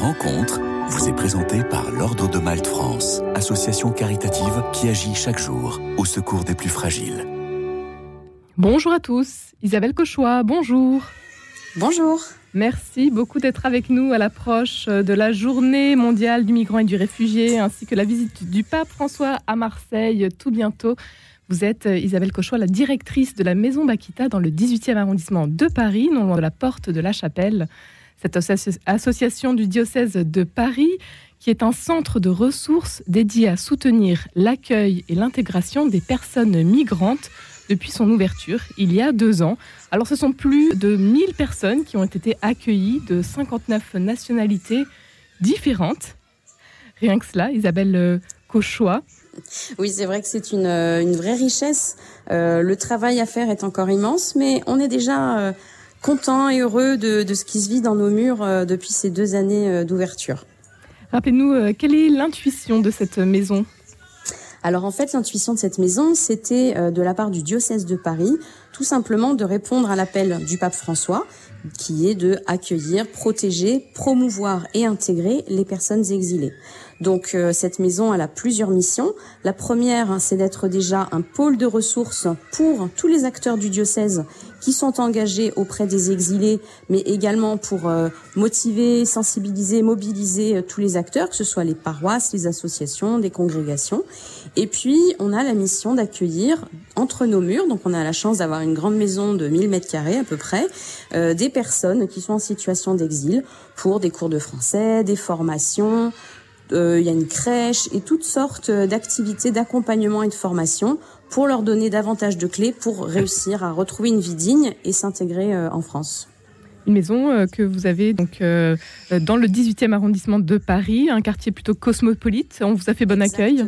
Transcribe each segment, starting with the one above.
rencontre vous est présentée par l'Ordre de Malte France, association caritative qui agit chaque jour au secours des plus fragiles. Bonjour à tous, Isabelle Cochois, bonjour. Bonjour. Merci beaucoup d'être avec nous à l'approche de la journée mondiale du migrant et du réfugié, ainsi que la visite du pape François à Marseille tout bientôt. Vous êtes Isabelle Cochois, la directrice de la Maison Bakita dans le 18e arrondissement de Paris, non loin de la porte de la Chapelle. Cette association du diocèse de Paris qui est un centre de ressources dédié à soutenir l'accueil et l'intégration des personnes migrantes depuis son ouverture il y a deux ans. Alors ce sont plus de 1000 personnes qui ont été accueillies de 59 nationalités différentes. Rien que cela, Isabelle euh, Cauchois. Oui, c'est vrai que c'est une, euh, vraie richesse. Euh, le travail à faire est encore immense, mais on est déjà content et heureux de, de, ce qui se vit dans nos murs euh, depuis ces deux années euh, d'ouverture. Rappelez-nous, euh, quelle est l'intuition de cette maison? Alors en fait, l'intuition de cette maison, c'était de la part du diocèse de Paris, tout simplement de répondre à l'appel du pape François, qui est de accueillir, protéger, promouvoir et intégrer les personnes exilées. Donc euh, cette maison, elle a plusieurs missions. La première, c'est d'être déjà un pôle de ressources pour tous les acteurs du diocèse qui sont engagés auprès des exilés, mais également pour euh, motiver, sensibiliser, mobiliser euh, tous les acteurs, que ce soit les paroisses, les associations, des congrégations. Et puis, on a la mission d'accueillir entre nos murs, donc on a la chance d'avoir une grande maison de 1000 mètres carrés à peu près, des personnes qui sont en situation d'exil pour des cours de français, des formations, il y a une crèche et toutes sortes d'activités d'accompagnement et de formation pour leur donner davantage de clés pour réussir à retrouver une vie digne et s'intégrer euh, en France. Une maison euh, que vous avez donc euh, dans le 18e arrondissement de Paris, un quartier plutôt cosmopolite. On vous a fait bon accueil.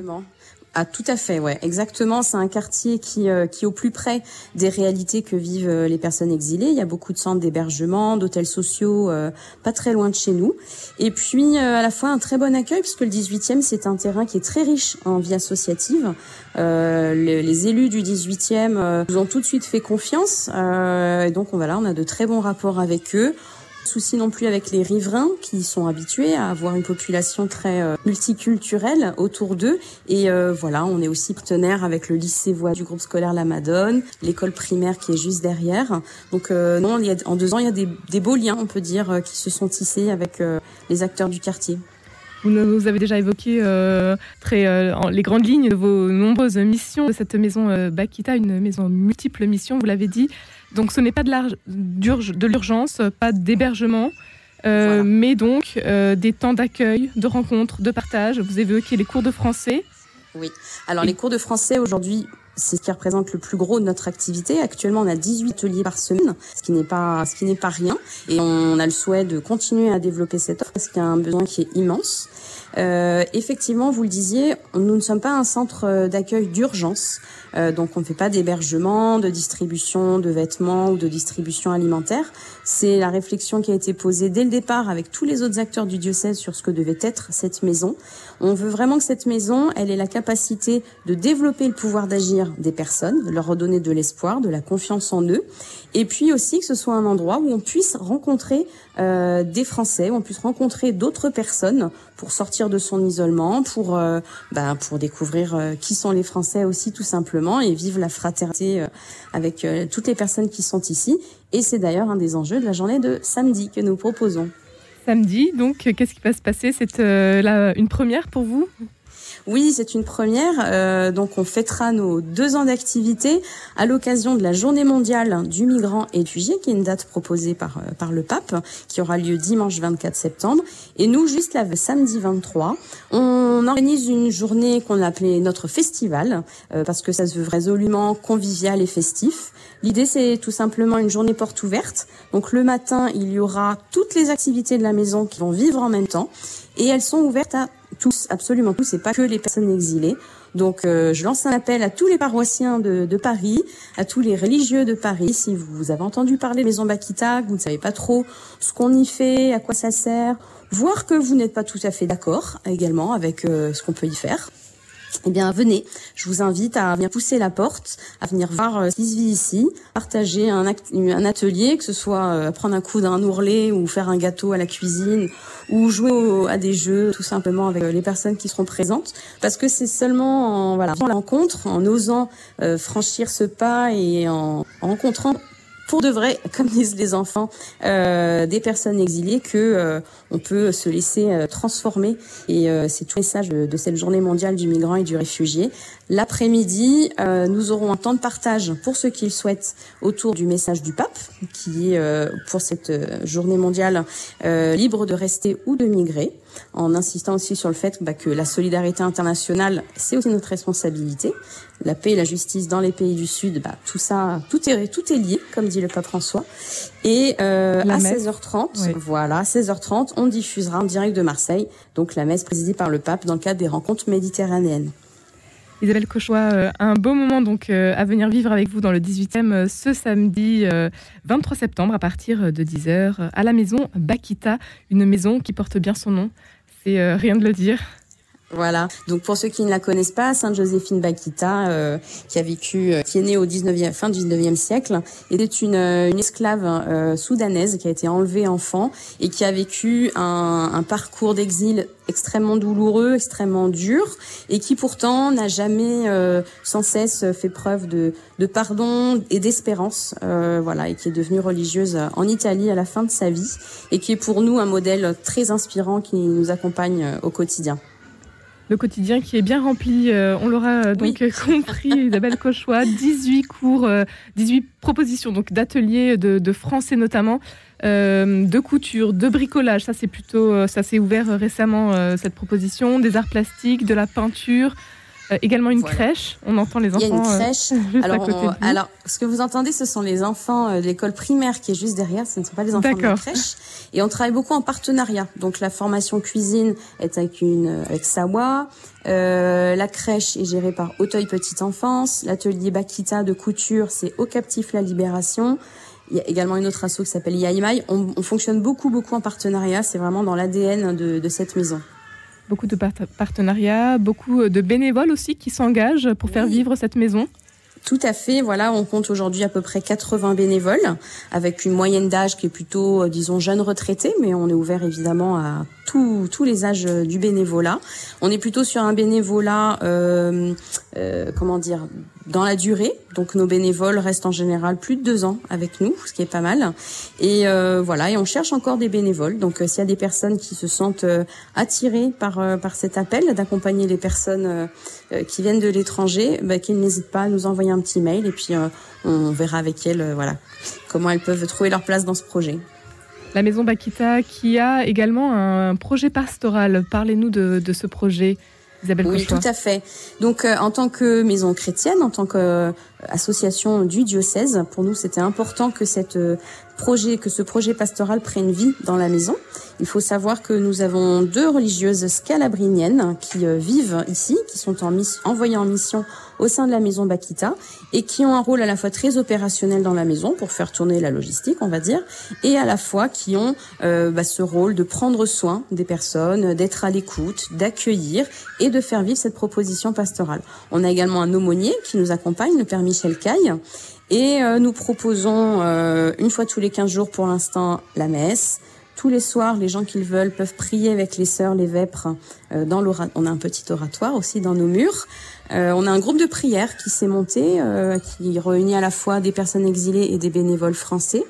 Ah, tout à fait, ouais, exactement. C'est un quartier qui, euh, qui est au plus près des réalités que vivent euh, les personnes exilées. Il y a beaucoup de centres d'hébergement, d'hôtels sociaux, euh, pas très loin de chez nous. Et puis, euh, à la fois, un très bon accueil, puisque le 18e, c'est un terrain qui est très riche en vie associative. Euh, les, les, élus du 18e nous ont tout de suite fait confiance. et donc, voilà, on a de très bons rapports avec eux. Souci non plus avec les riverains qui sont habitués à avoir une population très euh, multiculturelle autour d'eux. Et euh, voilà, on est aussi partenaire avec le lycée Voix du groupe scolaire La Madone, l'école primaire qui est juste derrière. Donc euh, non, il y a, en deux ans, il y a des, des, beaux liens, on peut dire, qui se sont tissés avec les acteurs du quartier. Vous nous avez déjà évoqué très, les grandes lignes de vos nombreuses missions de cette maison Bakita, une maison multiples missions, vous l'avez dit. Donc ce n'est pas de l'urgence, pas d'hébergement, euh, voilà. mais donc euh, des temps d'accueil, de rencontres, de partage. Vous évoquez les cours de français. Oui, alors Et... les cours de français aujourd'hui, c'est ce qui représente le plus gros de notre activité. Actuellement, on a 18 ateliers par semaine, ce qui n'est pas, ce qui n'est pas rien. Et on a le souhait de continuer à développer cette offre parce qu'il y a un besoin qui est immense. Euh, effectivement, vous le disiez, nous ne sommes pas un centre d'accueil d'urgence. Euh, donc on ne fait pas d'hébergement, de distribution de vêtements ou de distribution alimentaire. C'est la réflexion qui a été posée dès le départ avec tous les autres acteurs du diocèse sur ce que devait être cette maison. On veut vraiment que cette maison, elle ait la capacité de développer le pouvoir d'agir des personnes, de leur redonner de l'espoir, de la confiance en eux, et puis aussi que ce soit un endroit où on puisse rencontrer euh, des Français, où on puisse rencontrer d'autres personnes pour sortir de son isolement, pour ben, pour découvrir euh, qui sont les Français aussi tout simplement et vivre la fraternité euh, avec toutes les personnes qui sont ici. Et c'est d'ailleurs un des enjeux de la journée de samedi que nous proposons. Samedi, donc qu'est-ce qui va se passer? C'est euh, une première pour vous? Oui, c'est une première. Euh, donc, on fêtera nos deux ans d'activité à l'occasion de la Journée mondiale du migrant et réfugié, qui est une date proposée par euh, par le pape, qui aura lieu dimanche 24 septembre. Et nous, juste là, samedi 23, on organise une journée qu'on a appelée notre festival, euh, parce que ça se veut résolument convivial et festif. L'idée, c'est tout simplement une journée porte ouverte. Donc, le matin, il y aura toutes les activités de la maison qui vont vivre en même temps, et elles sont ouvertes à tous, absolument tous, et pas que les personnes exilées. Donc euh, je lance un appel à tous les paroissiens de, de, Paris, à tous les religieux de Paris. Si vous avez entendu parler de Maison Bakita, que vous ne savez pas trop ce qu'on y fait, à quoi ça sert, voir que vous n'êtes pas tout à fait d'accord également avec euh, ce qu'on peut y faire. Eh bien venez, je vous invite à venir pousser la porte, à venir voir euh, ce qui se vit ici, partager un, atelier, que ce soit euh, prendre un coup d'un ourlet ou faire un gâteau à la cuisine ou jouer à des jeux tout simplement avec euh, les personnes qui seront présentes. Parce que c'est seulement en voilà en rencontre, en osant franchir ce pas et en rencontrant pour de vrai, comme disent les enfants, euh, des personnes exilées, que euh, on peut se laisser euh, transformer. Et c'est tout le message de, cette journée mondiale du migrant et du réfugié. L'après-midi, nous aurons un temps de partage pour ceux qui le souhaitent autour du message du pape, qui est pour cette journée mondiale libre de rester ou de migrer en insistant aussi sur le fait bah, que la solidarité internationale, c'est aussi notre responsabilité. La paix et la justice dans les pays du Sud, bah, tout ça, tout est, tout est lié, comme dit le pape François. Et euh, à 16h30, voilà, 16h30, on diffusera en direct de Marseille, donc la messe présidée par le pape dans le cadre des rencontres méditerranéennes. Isabelle Cauchois, euh, un beau moment donc euh, à venir vivre avec vous dans le 18e ce samedi 23 septembre à partir de 10h à la maison Bakita, une maison qui porte bien son nom. C'est rien de le dire. Voilà. Donc pour ceux qui ne la connaissent pas, Sainte Joséphine Bakita, euh, qui a vécu, euh, qui est née au 19e, fin du 19e siècle, était une, euh, une esclave soudanaise qui a été enlevée enfant et qui a vécu un, un parcours d'exil extrêmement douloureux, extrêmement dur, et qui pourtant n'a jamais sans cesse fait preuve de, de pardon et d'espérance, voilà, et qui est devenue religieuse en Italie à la fin de sa vie, et qui est pour nous un modèle très inspirant qui nous accompagne au quotidien le quotidien qui est bien rempli. Euh, on l'aura euh, donc compris, Isabelle Cauchois, 18 cours, 18 euh, propositions donc d'ateliers de, français notamment, de couture, de bricolage. Ça c'est plutôt, ça s'est ouvert récemment cette proposition, des arts plastiques, de la peinture. Euh, également une crèche. On entend les enfants. Il y a une euh, crèche. alors, alors, ce que vous entendez, ce sont les enfants euh, de l'école primaire qui est juste derrière. Ce ne sont pas les enfants de la crèche. Et on travaille beaucoup en partenariat. Donc la formation cuisine est avec une avec Sawa. Euh, la crèche est gérée par Auteuil Petite Enfance. L'atelier Bakita de couture, c'est Au Captif la Libération. Il y a également une autre asso qui s'appelle Yaimai. On, on, fonctionne beaucoup, beaucoup en partenariat. C'est vraiment dans l'ADN de, de cette maison beaucoup de partenariats, beaucoup de bénévoles aussi qui s'engagent pour faire vivre cette maison. Tout à fait. Voilà, on compte aujourd'hui à peu près 80 bénévoles, avec une moyenne d'âge qui est plutôt, euh, disons, jeune retraité, mais on est ouvert évidemment à tous les âges euh, du bénévolat. On est plutôt sur un bénévolat, euh, euh, comment dire, dans la durée. Donc nos bénévoles restent en général plus de deux ans avec nous, ce qui est pas mal. Et euh, voilà, et on cherche encore des bénévoles. Donc s'il y a des personnes qui se sentent attirées par par cet appel d'accompagner les personnes qui viennent de l'étranger, bah, qu'elles n'hésitent pas à nous envoyer un petit mail et puis on verra avec elles, voilà, comment elles peuvent trouver leur place dans ce projet la Maison Bakita, qui a également un projet pastoral. Parlez-nous de, ce projet. Isabelle oui, tout à fait. Donc, euh, en tant que maison chrétienne, en tant qu'association du diocèse, pour nous, c'était important que cette euh, projet, que ce projet pastoral prenne vie dans la maison. Il faut savoir que nous avons deux religieuses scalabriniennes qui euh, vivent ici, qui sont en envoyées en mission au sein de la maison Bakita et qui ont un rôle à la fois très opérationnel dans la maison pour faire tourner la logistique, on va dire, et à la fois qui ont euh, bah, ce rôle de prendre soin des personnes, d'être à l'écoute, d'accueillir et de faire vivre cette proposition pastorale. On a également un aumônier qui nous accompagne, le père Michel Caille, et euh, nous proposons euh, une fois tous les 15 jours pour l'instant la messe. Tous les soirs, les gens qui le veulent peuvent prier avec les sœurs, les vêpres. Euh, dans on a un petit oratoire aussi dans nos murs. on a un groupe de prière qui s'est monté, qui réunit à la fois des personnes exilées et des bénévoles français.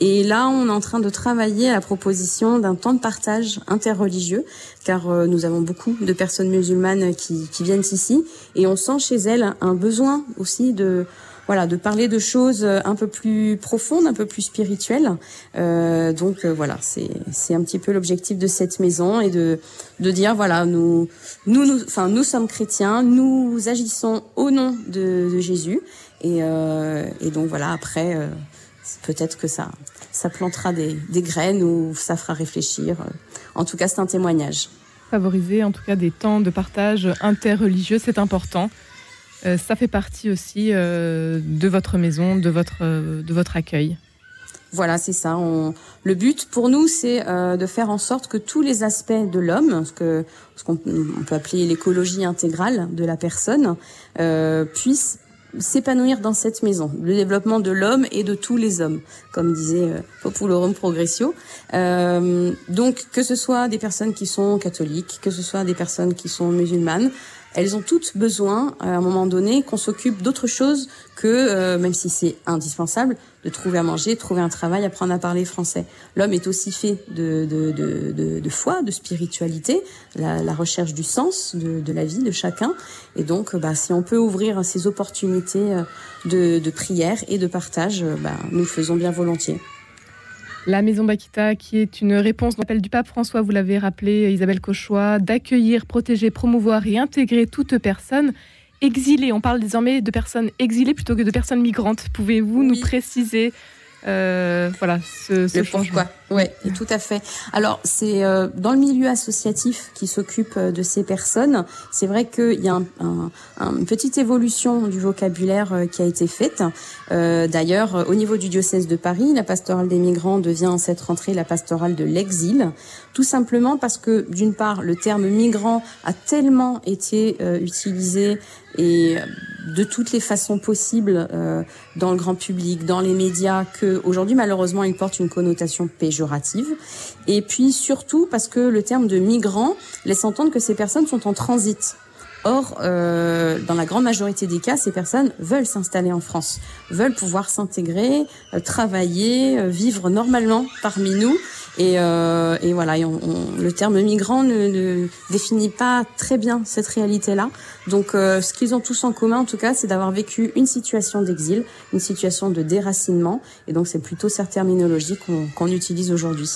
Et là, on est en train de travailler à la proposition d'un temps de partage interreligieux, car nous avons beaucoup de personnes musulmanes qui, qui, viennent ici, et on sent chez elles un besoin aussi de voilà, de parler de choses euh, un peu plus profondes, un peu plus spirituelles. Euh, donc euh, voilà, c'est c'est un petit peu l'objectif de cette maison et de de dire voilà, nous nous nous enfin nous sommes chrétiens, nous agissons au nom de, de Jésus et euh, et donc voilà après euh, peut-être que ça ça plantera des des graines ou ça fera réfléchir. En tout cas, c'est un témoignage. Favoriser en tout cas des temps de partage interreligieux, c'est important. Euh, ça fait partie aussi euh, de votre maison, de votre, euh, de votre accueil. Voilà, c'est ça. Le but pour nous, c'est de faire en sorte que tous les aspects de l'homme, ce que ce qu'on peut appeler l'écologie intégrale de la personne, puissent s'épanouir dans cette maison, le développement de l'homme et de tous les hommes, comme disait Populorum Progressio. Donc que ce soit des personnes qui sont catholiques, que ce soit des personnes qui sont musulmanes, elles ont toutes besoin, à un moment donné, qu'on s'occupe d'autre chose que, euh, même si c'est indispensable, de trouver à manger, trouver un travail, apprendre à parler français. L'homme est aussi fait de, de, de, de, foi, de spiritualité, la, la recherche du sens de, de, la vie de chacun. Et donc, bah, si on peut ouvrir ces opportunités euh, de, de prière et de partage, euh, bah, nous faisons bien volontiers. La Maison Bakita, qui est une réponse à l'appel du pape François, vous l'avez rappelé, Isabelle Cauchois, d'accueillir, protéger, promouvoir et intégrer toute personne exilée. On parle désormais de personnes exilées plutôt que de personnes migrantes. Pouvez-vous nous préciser euh, voilà, ce, ce changement. Oui, tout à fait. Alors, c'est euh, dans le milieu associatif qui s'occupe euh, de ces personnes. C'est vrai qu'il y a un, un, une petite évolution du vocabulaire euh, qui a été faite. Euh, D'ailleurs, au niveau du diocèse de Paris, la pastorale des migrants devient en cette rentrée la pastorale de l'exil, tout simplement parce que, d'une part, le terme migrant a tellement été utilisé et de toutes les façons possibles euh, dans le grand public, dans les médias, que aujourd'hui malheureusement il porte une connotation péjorative. Et puis surtout parce que le terme de migrant laisse entendre que ces personnes sont en transit. Or, euh, dans la grande majorité des cas, ces personnes veulent s'installer en France, veulent pouvoir s'intégrer, euh, travailler, euh, vivre normalement parmi nous. Et, euh, et voilà, le terme migrant ne, définit pas très bien cette réalité-là. Donc, euh, ce qu'ils ont tous en commun, en tout cas, c'est d'avoir vécu une situation d'exil, une situation de déracinement. Et donc, c'est plutôt cette terminologie qu'on qu utilise aujourd'hui.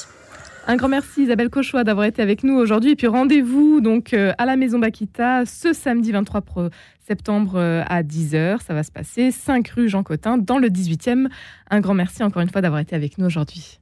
Un grand merci Isabelle Cauchois d'avoir été avec nous aujourd'hui. Et puis rendez-vous donc euh, à la Maison Bakita ce samedi 23 septembre euh, à 10h. Ça va se passer 5 rue Jean Cotin dans le 18e. Un grand merci encore une fois d'avoir été avec nous aujourd'hui.